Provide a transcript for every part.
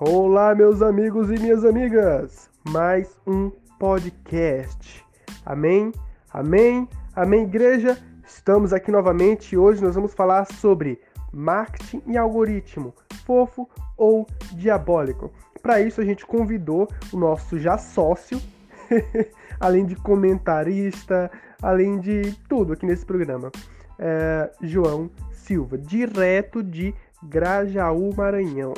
Olá, meus amigos e minhas amigas! Mais um podcast. Amém? Amém? Amém, igreja? Estamos aqui novamente e hoje nós vamos falar sobre marketing e algoritmo, fofo ou diabólico. Para isso, a gente convidou o nosso já sócio, além de comentarista, além de tudo aqui nesse programa, é, João Silva, direto de Grajaú, Maranhão.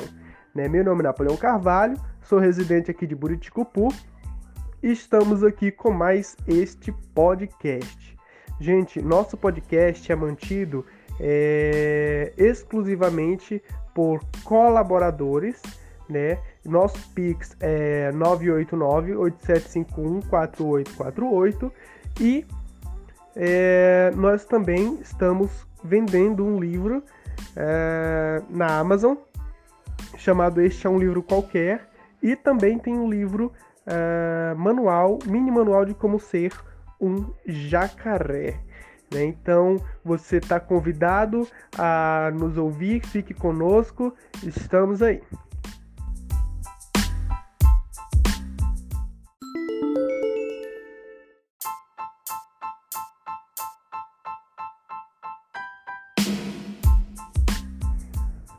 Né? Meu nome é Napoleão Carvalho, sou residente aqui de Buriticupu e estamos aqui com mais este podcast. Gente, nosso podcast é mantido é, exclusivamente por colaboradores, né? Nosso Pix é 989-8751-4848 e é, nós também estamos vendendo um livro é, na Amazon chamado Este é um livro qualquer, e também tem um livro uh, manual, mini manual de como ser um jacaré. Né? Então você está convidado a nos ouvir, fique conosco, estamos aí.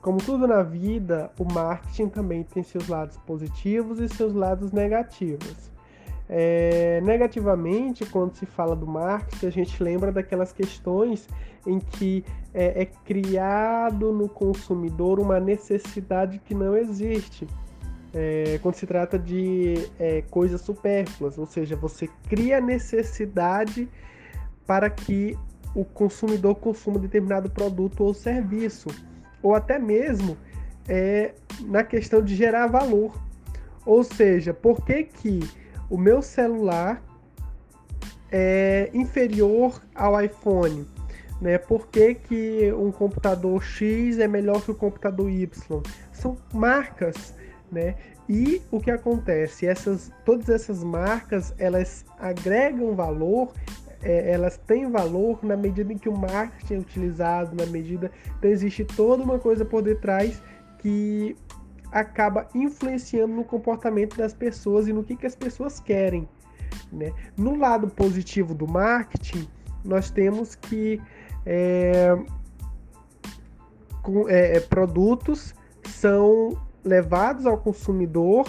Como tudo na vida, o marketing também tem seus lados positivos e seus lados negativos. É, negativamente, quando se fala do marketing, a gente lembra daquelas questões em que é, é criado no consumidor uma necessidade que não existe. É, quando se trata de é, coisas supérfluas, ou seja, você cria necessidade para que o consumidor consuma determinado produto ou serviço ou até mesmo é, na questão de gerar valor. Ou seja, por que, que o meu celular é inferior ao iPhone? Né? Por que, que um computador X é melhor que o computador Y? São marcas, né? E o que acontece? Essas, todas essas marcas elas agregam valor é, elas têm valor na medida em que o marketing é utilizado, na medida. Então, existe toda uma coisa por detrás que acaba influenciando no comportamento das pessoas e no que, que as pessoas querem. Né? No lado positivo do marketing, nós temos que é, com, é, é produtos são levados ao consumidor,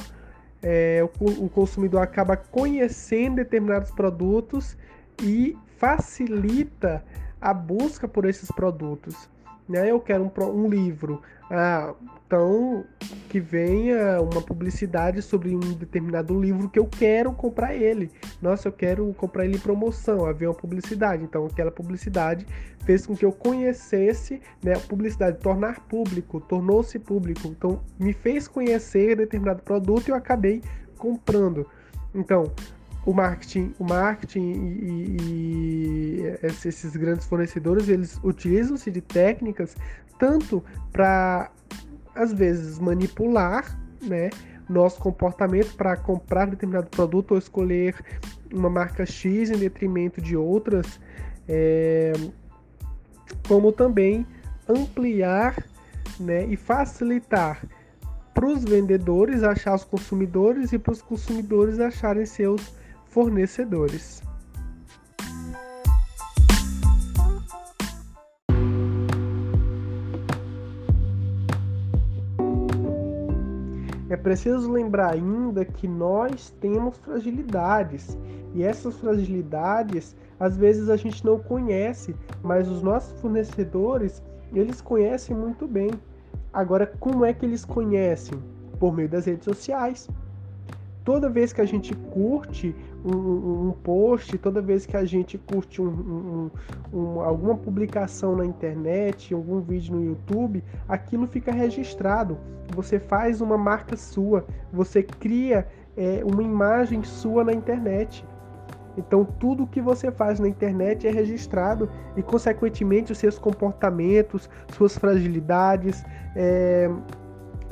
é, o, o consumidor acaba conhecendo determinados produtos e facilita a busca por esses produtos. Né? Eu quero um, um livro, ah, então que venha uma publicidade sobre um determinado livro que eu quero comprar ele. Nossa, eu quero comprar ele em promoção. Havia uma publicidade, então aquela publicidade fez com que eu conhecesse, né? A publicidade tornar público, tornou-se público, então me fez conhecer determinado produto e eu acabei comprando. Então, o marketing, o marketing e, e, esses grandes fornecedores eles utilizam-se de técnicas tanto para às vezes manipular, né, nosso comportamento para comprar determinado produto ou escolher uma marca X em detrimento de outras, é, como também ampliar, né, e facilitar para os vendedores achar os consumidores e para os consumidores acharem seus fornecedores. É preciso lembrar ainda que nós temos fragilidades e essas fragilidades às vezes a gente não conhece, mas os nossos fornecedores eles conhecem muito bem. Agora, como é que eles conhecem? Por meio das redes sociais toda vez que a gente curte um, um post, toda vez que a gente curte um, um, alguma publicação na internet, algum vídeo no YouTube, aquilo fica registrado. Você faz uma marca sua, você cria é, uma imagem sua na internet. Então, tudo que você faz na internet é registrado e, consequentemente, os seus comportamentos, suas fragilidades, é,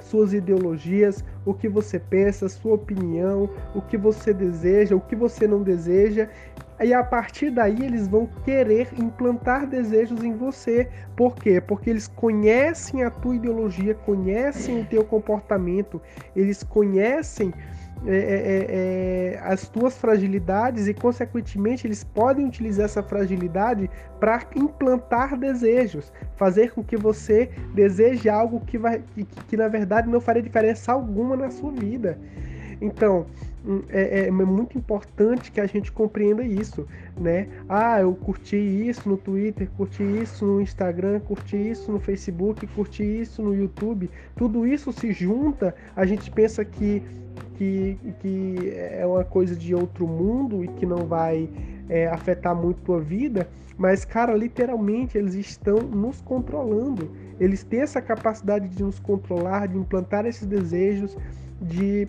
suas ideologias, o que você pensa, sua opinião, o que você deseja, o que você não deseja, E a partir daí eles vão querer implantar desejos em você. Por quê? Porque eles conhecem a tua ideologia, conhecem o teu comportamento, eles conhecem é, é, é, é, as tuas fragilidades e, consequentemente, eles podem utilizar essa fragilidade para implantar desejos, fazer com que você deseje algo que, vai, que, que, na verdade, não faria diferença alguma na sua vida. Então, hum, é, é, é, muito importante que a gente compreenda isso, né? Ah, eu curti isso no Twitter, curti isso no Instagram, curti isso no Facebook, curti isso no YouTube. Tudo isso se junta, a gente pensa que, que, que é uma coisa de outro mundo e que não vai é, afetar muito tua vida, mas, cara, literalmente eles estão nos controlando. Eles têm essa capacidade de nos controlar, de implantar esses desejos, de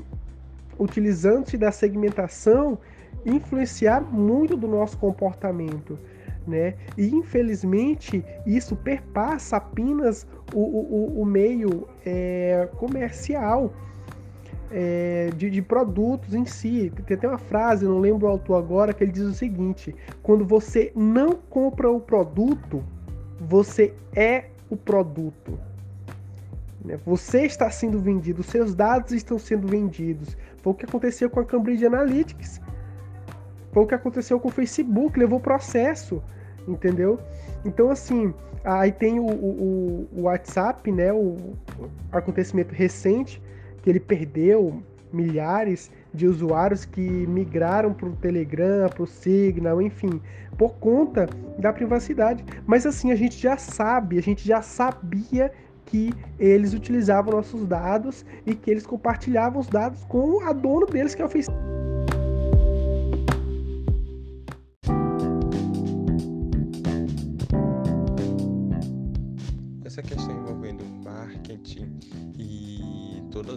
utilizando-se da segmentação, influenciar muito do nosso comportamento. Né? E infelizmente isso perpassa apenas o, o, o meio é, comercial é, de, de, produtos em si. Tem até uma frase, não lembro o autor agora, que ele diz o seguinte: quando você não compra o produto, você é o produto. Né? Você está sendo vendido, seus dados estão sendo vendidos. Foi o que aconteceu com a Cambridge Analytics. Foi o que aconteceu com o Facebook, levou processo, entendeu? Então, assim, aí tem o, o, o WhatsApp, né? O, o acontecimento recente, que ele perdeu milhares de usuários que migraram para o Telegram, para o Signal, enfim, por conta da privacidade. Mas assim, a gente já sabe, a gente já sabia que eles utilizavam nossos dados e que eles compartilhavam os dados com a dona deles, que é o Facebook.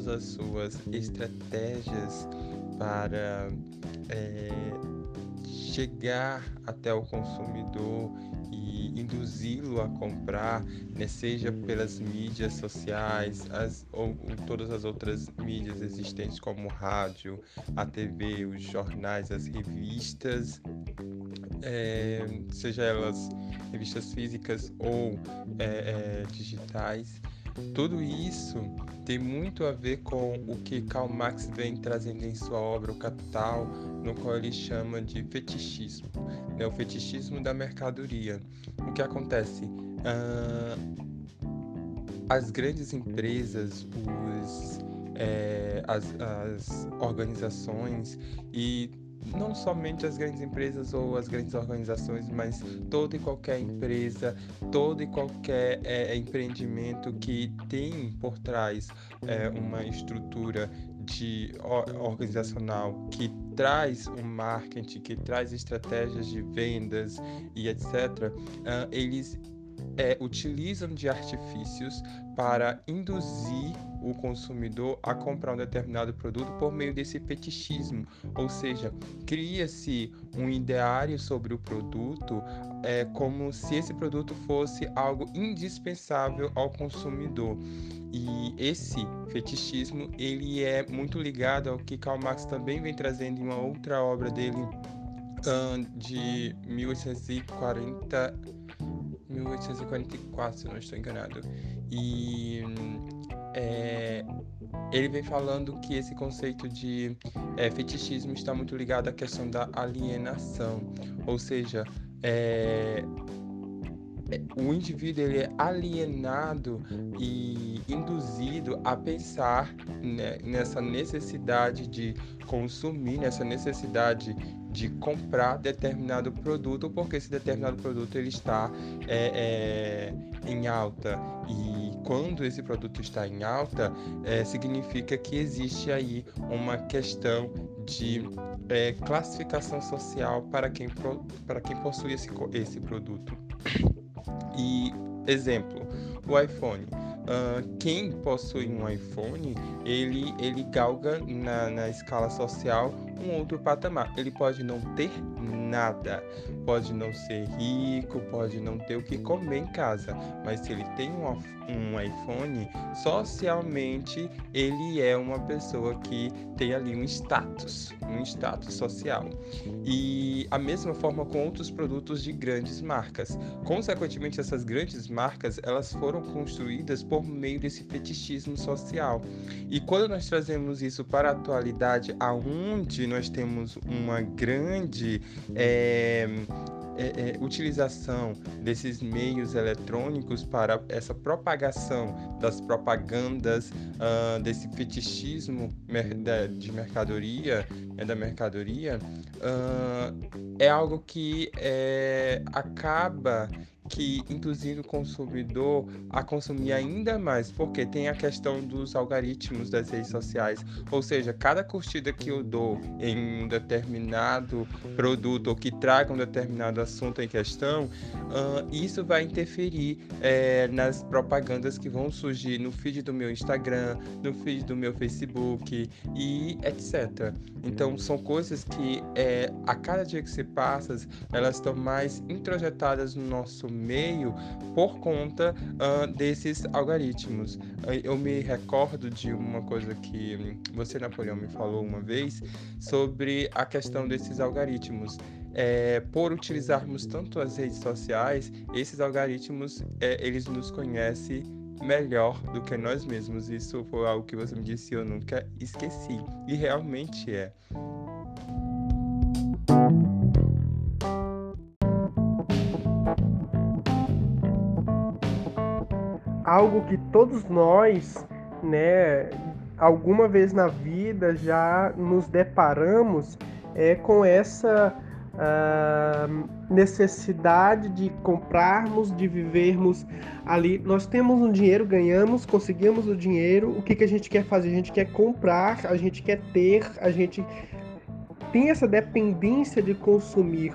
Todas as suas estratégias para é, chegar até o consumidor induzi-lo a comprar, né, seja pelas mídias sociais as, ou todas as outras mídias existentes, como rádio, a TV, os jornais, as revistas, é, seja elas revistas físicas ou é, é, digitais. Tudo isso tem muito a ver com o que Karl Marx vem trazendo em sua obra O Capital, no qual ele chama de fetichismo, né? o fetichismo da mercadoria. O que acontece? Uh, as grandes empresas, os, é, as, as organizações e não somente as grandes empresas ou as grandes organizações, mas toda e qualquer empresa, todo e qualquer é, empreendimento que tem por trás é, uma estrutura de organizacional que traz um marketing, que traz estratégias de vendas e etc., uh, eles é, utilizam de artifícios para induzir o consumidor a comprar um determinado produto por meio desse fetichismo, ou seja, cria-se um ideário sobre o produto é, como se esse produto fosse algo indispensável ao consumidor. E esse fetichismo ele é muito ligado ao que Karl Marx também vem trazendo em uma outra obra dele de 1840 1844, se não estou enganado. E é, ele vem falando que esse conceito de é, fetichismo está muito ligado à questão da alienação, ou seja, é, o indivíduo ele é alienado e induzido a pensar né, nessa necessidade de consumir, nessa necessidade de comprar determinado produto, porque esse determinado produto ele está é, é, em alta e quando esse produto está em alta é, significa que existe aí uma questão de é, classificação social para quem, para quem possui esse, esse produto. E exemplo, o iPhone. Uh, quem possui um iPhone, ele, ele galga na, na escala social um outro patamar. Ele pode não ter nada, pode não ser rico, pode não ter o que comer em casa, mas se ele tem um, um iPhone, socialmente ele é uma pessoa que tem ali um status, um status social. E a mesma forma com outros produtos de grandes marcas. Consequentemente, essas grandes marcas, elas foram construídas por meio desse fetichismo social. E quando nós trazemos isso para a atualidade, aonde nós temos uma grande é, é, é, utilização desses meios eletrônicos para essa propagação das propagandas, uh, desse fetichismo de mercadoria, né, da mercadoria, uh, é algo que é, acaba que induzindo o consumidor a consumir ainda mais, porque tem a questão dos algoritmos das redes sociais, ou seja, cada curtida que eu dou em um determinado produto ou que traga um determinado assunto em questão, uh, isso vai interferir é, nas propagandas que vão surgir no feed do meu Instagram, no feed do meu Facebook e etc. Então são coisas que é, a cada dia que se passa, elas estão mais introjetadas no nosso meio por conta uh, desses algoritmos. Eu me recordo de uma coisa que você, Napoleão, me falou uma vez sobre a questão desses algoritmos. É, por utilizarmos tanto as redes sociais, esses algoritmos é, eles nos conhecem melhor do que nós mesmos. Isso foi algo que você me disse e eu nunca esqueci. E realmente é. Algo que todos nós, né, alguma vez na vida já nos deparamos é com essa uh, necessidade de comprarmos, de vivermos ali. Nós temos um dinheiro, ganhamos, conseguimos o dinheiro. O que, que a gente quer fazer? A gente quer comprar, a gente quer ter, a gente tem essa dependência de consumir.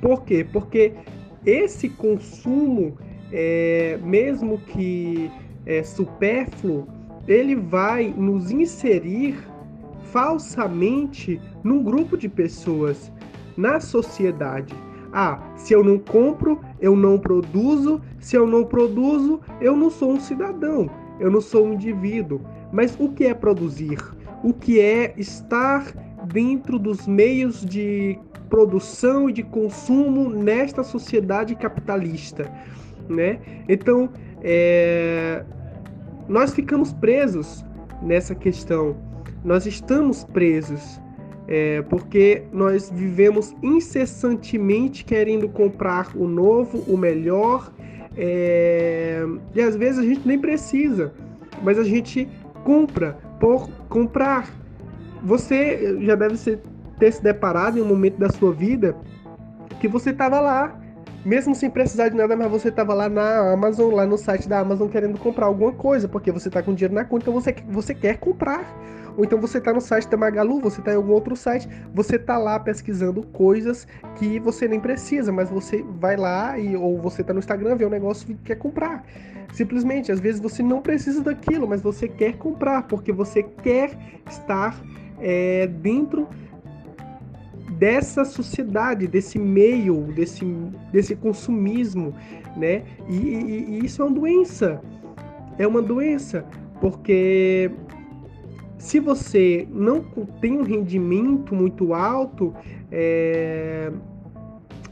Por quê? Porque esse consumo é, mesmo que é, supérfluo, ele vai nos inserir falsamente num grupo de pessoas, na sociedade. Ah, se eu não compro, eu não produzo, se eu não produzo, eu não sou um cidadão, eu não sou um indivíduo. Mas o que é produzir? O que é estar dentro dos meios de produção e de consumo nesta sociedade capitalista? Né? Então, é, nós ficamos presos nessa questão. Nós estamos presos é, porque nós vivemos incessantemente querendo comprar o novo, o melhor, é, e às vezes a gente nem precisa, mas a gente compra por comprar. Você já deve ter se deparado em um momento da sua vida que você estava lá mesmo sem precisar de nada, mas você estava lá na Amazon, lá no site da Amazon querendo comprar alguma coisa, porque você está com dinheiro na conta, então você, você quer comprar. Ou então você está no site da Magalu, você está em algum outro site, você está lá pesquisando coisas que você nem precisa, mas você vai lá e ou você está no Instagram, vê um negócio e quer comprar. Simplesmente, às vezes você não precisa daquilo, mas você quer comprar, porque você quer estar é, dentro dessa sociedade, desse meio, desse, desse consumismo, né? E, e, e isso é uma doença. É uma doença, porque se você não tem um rendimento muito alto, é,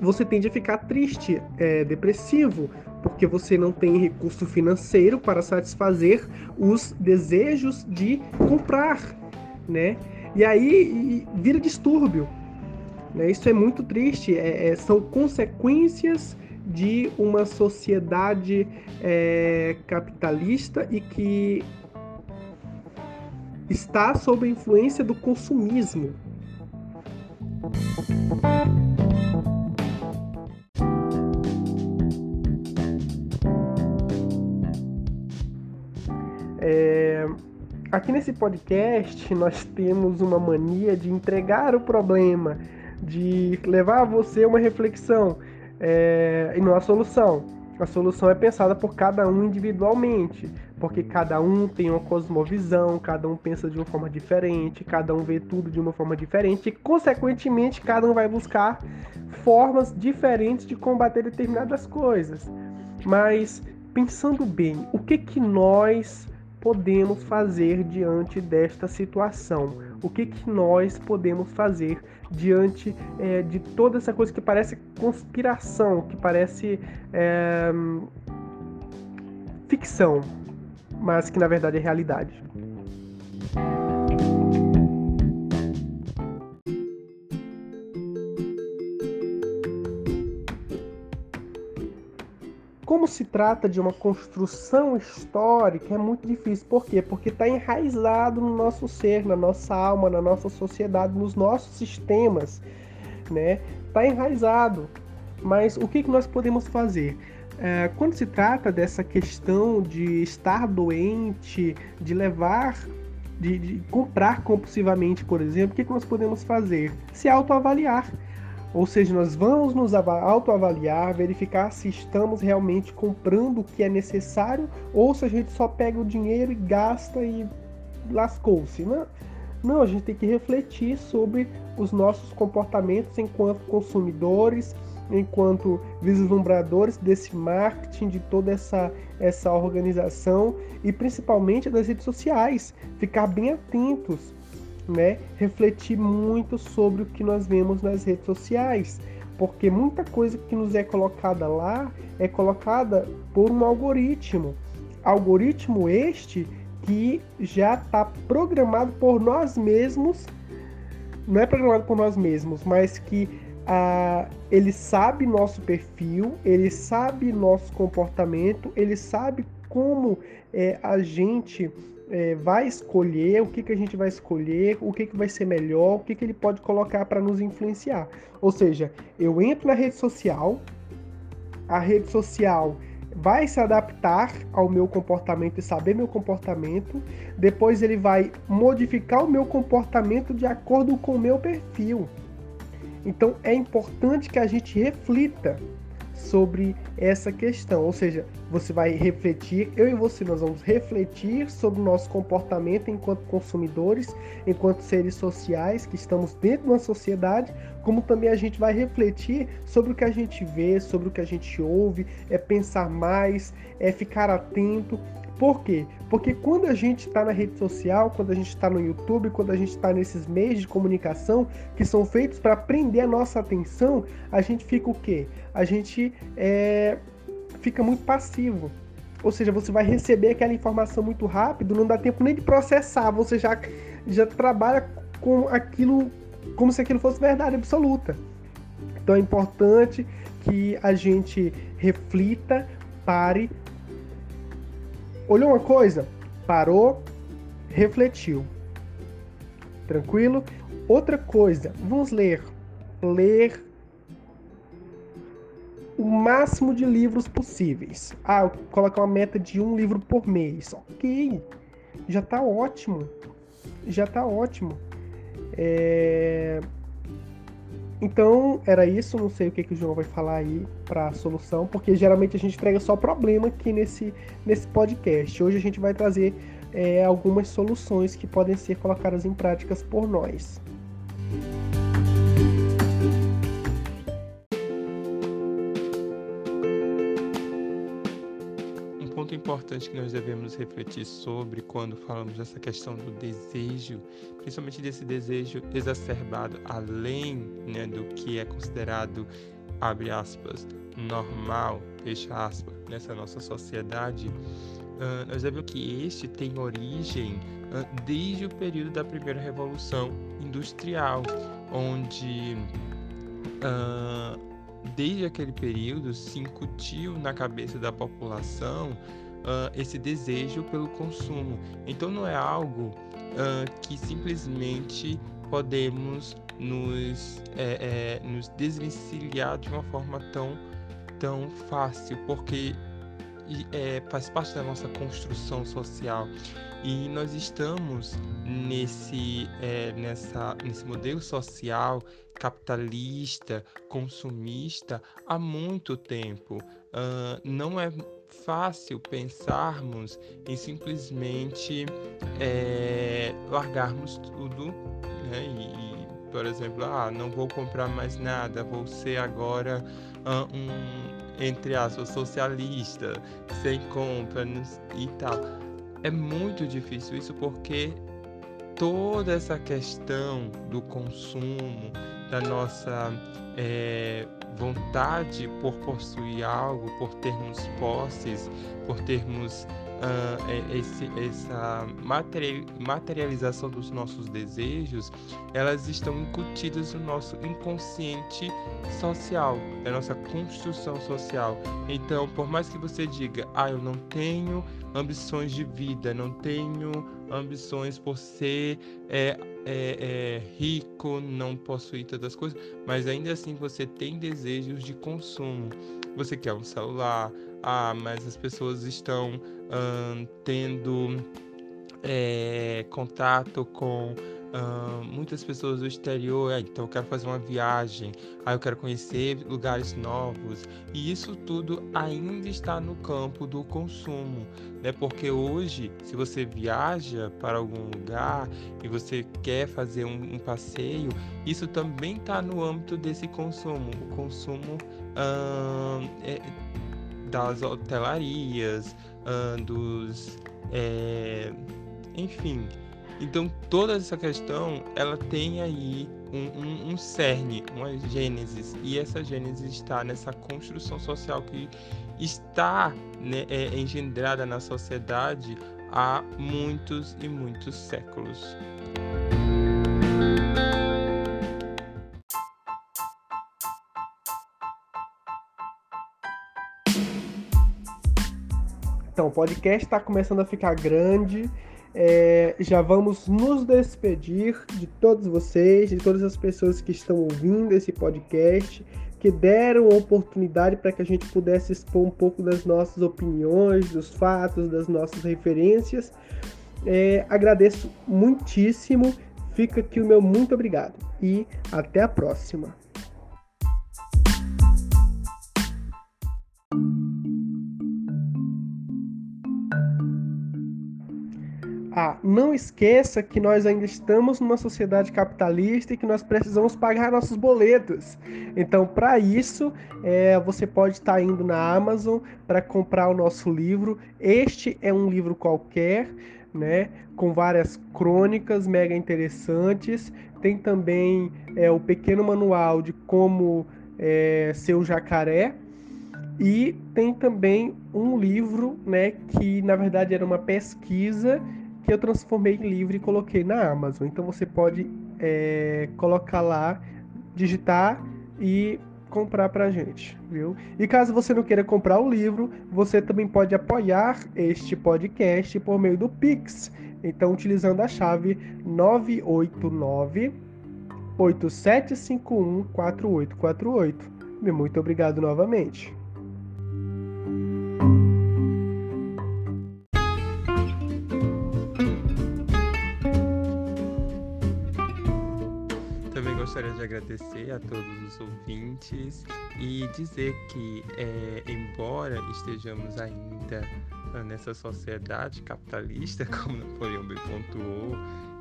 você tende a ficar triste, é, depressivo, porque você não tem recurso financeiro para satisfazer os desejos de comprar, né? E aí vira distúrbio. Né? Isso é muito triste, é, é, são consequências de uma sociedade é, capitalista e que está sob a influência do consumismo. É, aqui nesse podcast nós temos uma mania de entregar o problema, de levar a você uma reflexão é, e não a solução. A solução é pensada por cada um individualmente. porque cada um tem uma cosmovisão, cada um pensa de uma forma diferente, cada um vê tudo de uma forma diferente, e consequentemente cada um vai buscar formas diferentes de combater determinadas coisas. Mas pensando bem, o que que nós podemos fazer diante desta situação? O que que nós podemos fazer diante é, de toda essa coisa que parece conspiração, que parece é, ficção, mas que na verdade é realidade. Como se trata de uma construção histórica, é muito difícil. Por quê? Porque está enraizado no nosso ser, na nossa alma, na nossa sociedade, nos nossos sistemas, né? Está enraizado. Mas o que, que nós podemos fazer? É, quando se trata dessa questão de estar doente, de levar, de, de comprar compulsivamente, por exemplo, o que, que nós podemos fazer? Se autoavaliar. Ou seja, nós vamos nos autoavaliar, verificar se estamos realmente comprando o que é necessário ou se a gente só pega o dinheiro e gasta e lascou-se. Não, não, a gente tem que refletir sobre os nossos comportamentos enquanto consumidores, enquanto vislumbradores desse marketing, de toda essa, essa organização e principalmente das redes sociais. Ficar bem atentos, né? refletir muito sobre o que nós vemos nas redes sociais, porque muita coisa que nos é colocada lá é colocada por um algoritmo. Algoritmo este que já está programado por nós mesmos, não é programado por nós mesmos, mas que ah, ele sabe nosso perfil, ele sabe nosso comportamento, ele sabe como é, a gente é, vai escolher, o que, que a gente vai escolher, o que, que vai ser melhor, o que, que ele pode colocar para nos influenciar. Ou seja, eu entro na rede social, a rede social vai se adaptar ao meu comportamento e saber meu comportamento, depois ele vai modificar o meu comportamento de acordo com o meu perfil. Então é importante que a gente reflita sobre essa questão, ou seja, você vai refletir, eu e você nós vamos refletir sobre o nosso comportamento enquanto consumidores, enquanto seres sociais que estamos dentro de uma sociedade, como também a gente vai refletir sobre o que a gente vê, sobre o que a gente ouve, é pensar mais, é ficar atento por quê? Porque quando a gente está na rede social, quando a gente está no YouTube, quando a gente está nesses meios de comunicação que são feitos para prender a nossa atenção, a gente fica o quê? A gente é, fica muito passivo. Ou seja, você vai receber aquela informação muito rápido, não dá tempo nem de processar, você já, já trabalha com aquilo como se aquilo fosse verdade absoluta. Então é importante que a gente reflita, pare, olhou uma coisa, parou, refletiu. Tranquilo? Outra coisa, vamos ler. Ler o máximo de livros possíveis. Ah, colocar uma meta de um livro por mês. Ok, já tá ótimo. Já tá ótimo. É... Então, era isso. Não sei o que, que o João vai falar aí para a solução, porque geralmente a gente entrega só problema aqui nesse, nesse podcast. Hoje a gente vai trazer é, algumas soluções que podem ser colocadas em práticas por nós. Importante que nós devemos refletir sobre quando falamos dessa questão do desejo, principalmente desse desejo exacerbado além né, do que é considerado, abre aspas, normal, fecha aspas, nessa nossa sociedade, uh, nós devemos que este tem origem uh, desde o período da primeira revolução industrial, onde uh, desde aquele período se incutiu na cabeça da população uh, esse desejo pelo consumo. Então não é algo uh, que simplesmente podemos nos, é, é, nos desvencilhar de uma forma tão, tão fácil, porque é, faz parte da nossa construção social e nós estamos nesse, é, nessa, nesse modelo social capitalista, consumista há muito tempo. Uh, não é fácil pensarmos em simplesmente é, largarmos tudo né? e, e, por exemplo, ah, não vou comprar mais nada, vou ser agora uh, um, entre aspas, socialista, sem compras e tal. É muito difícil isso porque toda essa questão do consumo, da nossa é, vontade por possuir algo, por termos posses, por termos uh, esse, essa materialização dos nossos desejos, elas estão incutidas no nosso inconsciente social, na nossa construção social. Então, por mais que você diga, ah, eu não tenho ambições de vida, não tenho ambições por ser é, é, é, rico, não possuir todas as coisas, mas ainda assim você tem desejos de consumo. Você quer um celular, ah, mas as pessoas estão tendo é, contato com Uh, muitas pessoas do exterior, então eu quero fazer uma viagem, ah, eu quero conhecer lugares novos, e isso tudo ainda está no campo do consumo, né? Porque hoje, se você viaja para algum lugar e você quer fazer um, um passeio, isso também está no âmbito desse consumo, o consumo uh, é, das hotelarias, uh, dos, é, enfim então toda essa questão ela tem aí um, um, um cerne, uma gênese, e essa gênese está nessa construção social que está né, é, engendrada na sociedade há muitos e muitos séculos. Então, o podcast está começando a ficar grande é, já vamos nos despedir de todos vocês, de todas as pessoas que estão ouvindo esse podcast, que deram a oportunidade para que a gente pudesse expor um pouco das nossas opiniões, dos fatos, das nossas referências. É, agradeço muitíssimo. Fica aqui o meu muito obrigado e até a próxima. Ah, não esqueça que nós ainda estamos numa sociedade capitalista e que nós precisamos pagar nossos boletos. Então, para isso, é, você pode estar tá indo na Amazon para comprar o nosso livro. Este é um livro qualquer, né, com várias crônicas mega interessantes. Tem também é, o pequeno manual de como é, ser o jacaré. E tem também um livro, né, que na verdade era uma pesquisa que eu transformei em livro e coloquei na Amazon. Então você pode é, colocar lá, digitar e comprar pra gente, viu? E caso você não queira comprar o livro, você também pode apoiar este podcast por meio do Pix. Então, utilizando a chave 989 8751 4848. Muito obrigado novamente. Gostaria de agradecer a todos os ouvintes e dizer que, é, embora estejamos ainda nessa sociedade capitalista, como Napoleão bem pontuou,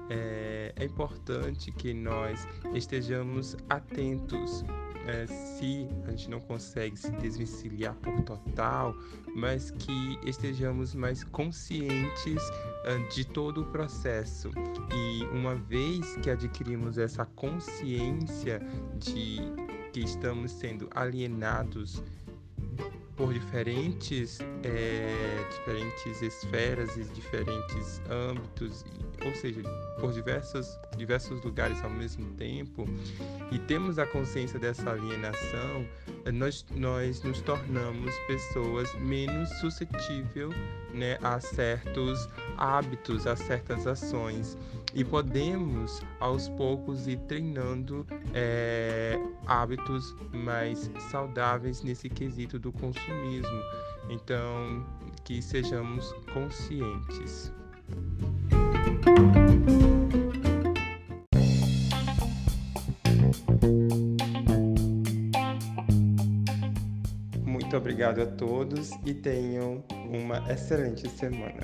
é, é importante que nós estejamos atentos é, se a gente não consegue se desvencilhar por total, mas que estejamos mais conscientes uh, de todo o processo. E uma vez que adquirimos essa consciência de que estamos sendo alienados por diferentes, é, diferentes esferas e diferentes âmbitos, ou seja, por diversos, diversos lugares ao mesmo tempo, e temos a consciência dessa alienação, nós, nós nos tornamos pessoas menos suscetíveis né, a certos hábitos, a certas ações. E podemos, aos poucos, ir treinando é, hábitos mais saudáveis nesse quesito do consumismo. Então, que sejamos conscientes. Obrigado a todos e tenham uma excelente semana.